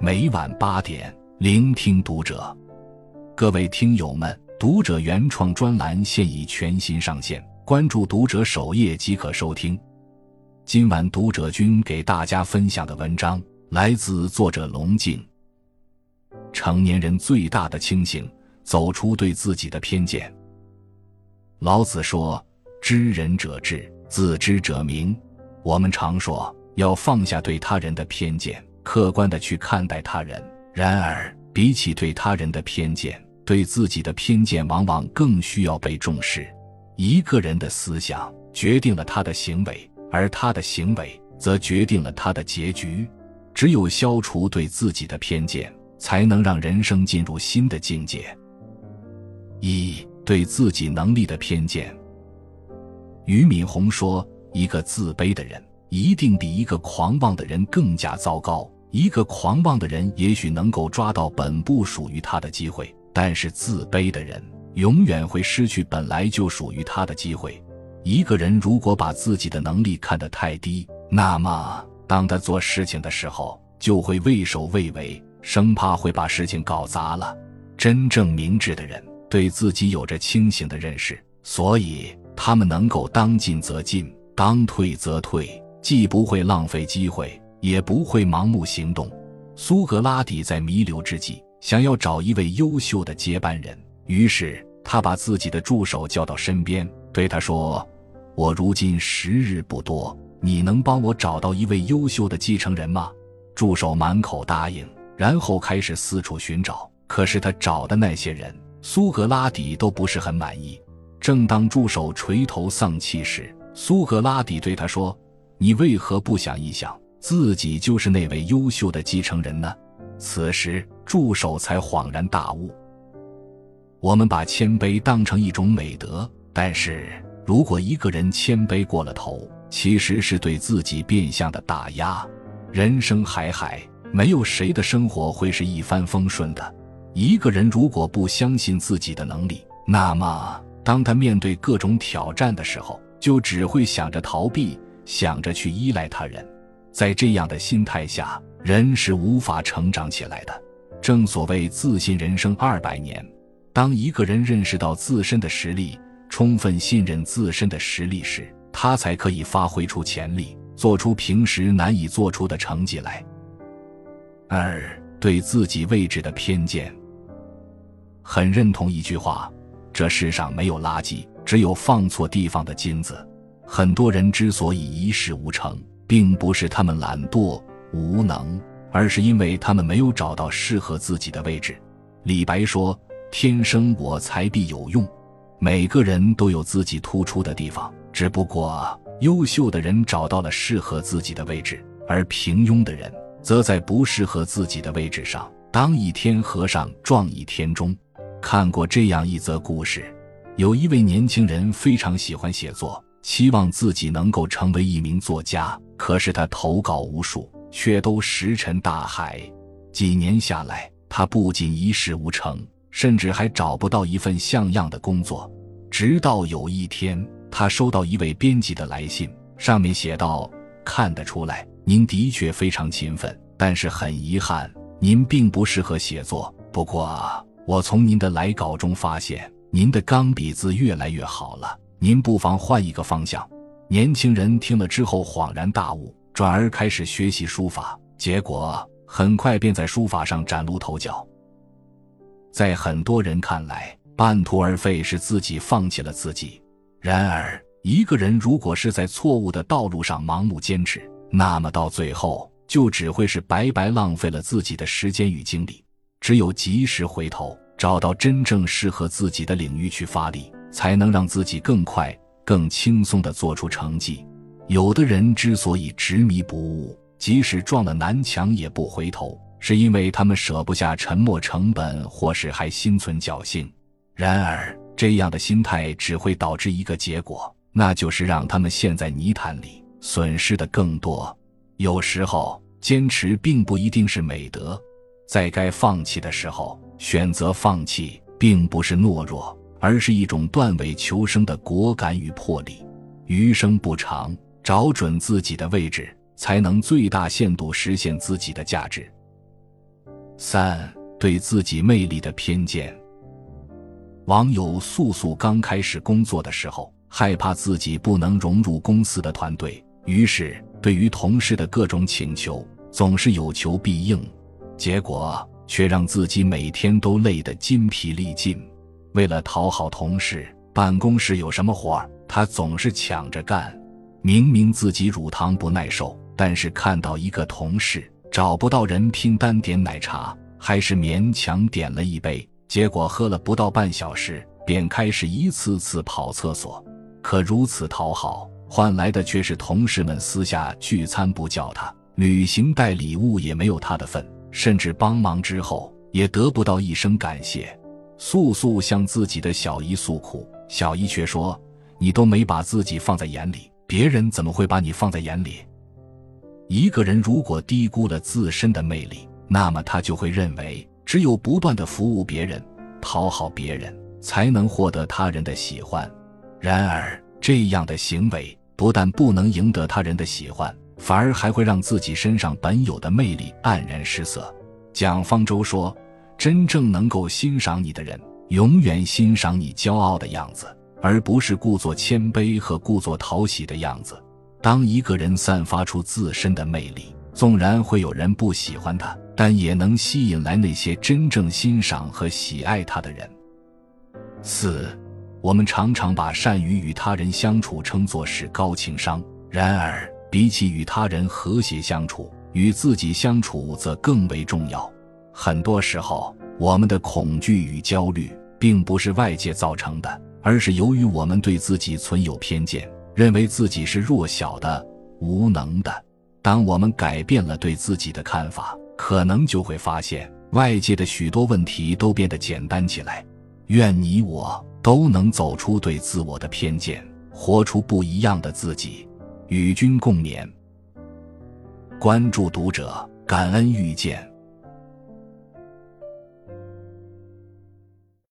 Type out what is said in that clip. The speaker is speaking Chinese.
每晚八点，聆听读者。各位听友们，读者原创专栏现已全新上线，关注读者首页即可收听。今晚读者君给大家分享的文章来自作者龙静。成年人最大的清醒，走出对自己的偏见。老子说：“知人者智，自知者明。”我们常说要放下对他人的偏见。客观的去看待他人，然而比起对他人的偏见，对自己的偏见往往更需要被重视。一个人的思想决定了他的行为，而他的行为则决定了他的结局。只有消除对自己的偏见，才能让人生进入新的境界。一对自己能力的偏见。俞敏洪说：“一个自卑的人。”一定比一个狂妄的人更加糟糕。一个狂妄的人也许能够抓到本不属于他的机会，但是自卑的人永远会失去本来就属于他的机会。一个人如果把自己的能力看得太低，那么当他做事情的时候就会畏首畏尾，生怕会把事情搞砸了。真正明智的人对自己有着清醒的认识，所以他们能够当进则进，当退则退。既不会浪费机会，也不会盲目行动。苏格拉底在弥留之际，想要找一位优秀的接班人，于是他把自己的助手叫到身边，对他说：“我如今时日不多，你能帮我找到一位优秀的继承人吗？”助手满口答应，然后开始四处寻找。可是他找的那些人，苏格拉底都不是很满意。正当助手垂头丧气时，苏格拉底对他说。你为何不想一想，自己就是那位优秀的继承人呢？此时，助手才恍然大悟。我们把谦卑当成一种美德，但是如果一个人谦卑过了头，其实是对自己变相的打压。人生海海，没有谁的生活会是一帆风顺的。一个人如果不相信自己的能力，那么当他面对各种挑战的时候，就只会想着逃避。想着去依赖他人，在这样的心态下，人是无法成长起来的。正所谓自信人生二百年。当一个人认识到自身的实力，充分信任自身的实力时，他才可以发挥出潜力，做出平时难以做出的成绩来。二对自己位置的偏见，很认同一句话：这世上没有垃圾，只有放错地方的金子。很多人之所以一事无成，并不是他们懒惰无能，而是因为他们没有找到适合自己的位置。李白说：“天生我材必有用。”每个人都有自己突出的地方，只不过优秀的人找到了适合自己的位置，而平庸的人则在不适合自己的位置上当一天和尚撞一天钟。看过这样一则故事，有一位年轻人非常喜欢写作。期望自己能够成为一名作家，可是他投稿无数，却都石沉大海。几年下来，他不仅一事无成，甚至还找不到一份像样的工作。直到有一天，他收到一位编辑的来信，上面写道：“看得出来，您的确非常勤奋，但是很遗憾，您并不适合写作。不过，我从您的来稿中发现，您的钢笔字越来越好了。”您不妨换一个方向。年轻人听了之后恍然大悟，转而开始学习书法，结果很快便在书法上崭露头角。在很多人看来，半途而废是自己放弃了自己。然而，一个人如果是在错误的道路上盲目坚持，那么到最后就只会是白白浪费了自己的时间与精力。只有及时回头，找到真正适合自己的领域去发力。才能让自己更快、更轻松地做出成绩。有的人之所以执迷不悟，即使撞了南墙也不回头，是因为他们舍不下沉没成本，或是还心存侥幸。然而，这样的心态只会导致一个结果，那就是让他们陷在泥潭里，损失的更多。有时候，坚持并不一定是美德，在该放弃的时候选择放弃，并不是懦弱。而是一种断尾求生的果敢与魄力。余生不长，找准自己的位置，才能最大限度实现自己的价值。三、对自己魅力的偏见。网友素素刚开始工作的时候，害怕自己不能融入公司的团队，于是对于同事的各种请求总是有求必应，结果却让自己每天都累得筋疲力尽。为了讨好同事，办公室有什么活儿，他总是抢着干。明明自己乳糖不耐受，但是看到一个同事找不到人拼单点奶茶，还是勉强点了一杯。结果喝了不到半小时，便开始一次次跑厕所。可如此讨好，换来的却是同事们私下聚餐不叫他，旅行带礼物也没有他的份，甚至帮忙之后也得不到一声感谢。素素向自己的小姨诉苦，小姨却说：“你都没把自己放在眼里，别人怎么会把你放在眼里？”一个人如果低估了自身的魅力，那么他就会认为。只有不断的服务别人、讨好别人，才能获得他人的喜欢。然而，这样的行为不但不能赢得他人的喜欢，反而还会让自己身上本有的魅力黯然失色。蒋方舟说：“真正能够欣赏你的人，永远欣赏你骄傲的样子，而不是故作谦卑和故作讨喜的样子。当一个人散发出自身的魅力。”纵然会有人不喜欢他，但也能吸引来那些真正欣赏和喜爱他的人。四，我们常常把善于与他人相处称作是高情商，然而比起与他人和谐相处，与自己相处则更为重要。很多时候，我们的恐惧与焦虑并不是外界造成的，而是由于我们对自己存有偏见，认为自己是弱小的、无能的。当我们改变了对自己的看法，可能就会发现外界的许多问题都变得简单起来。愿你我都能走出对自我的偏见，活出不一样的自己。与君共勉。关注读者，感恩遇见。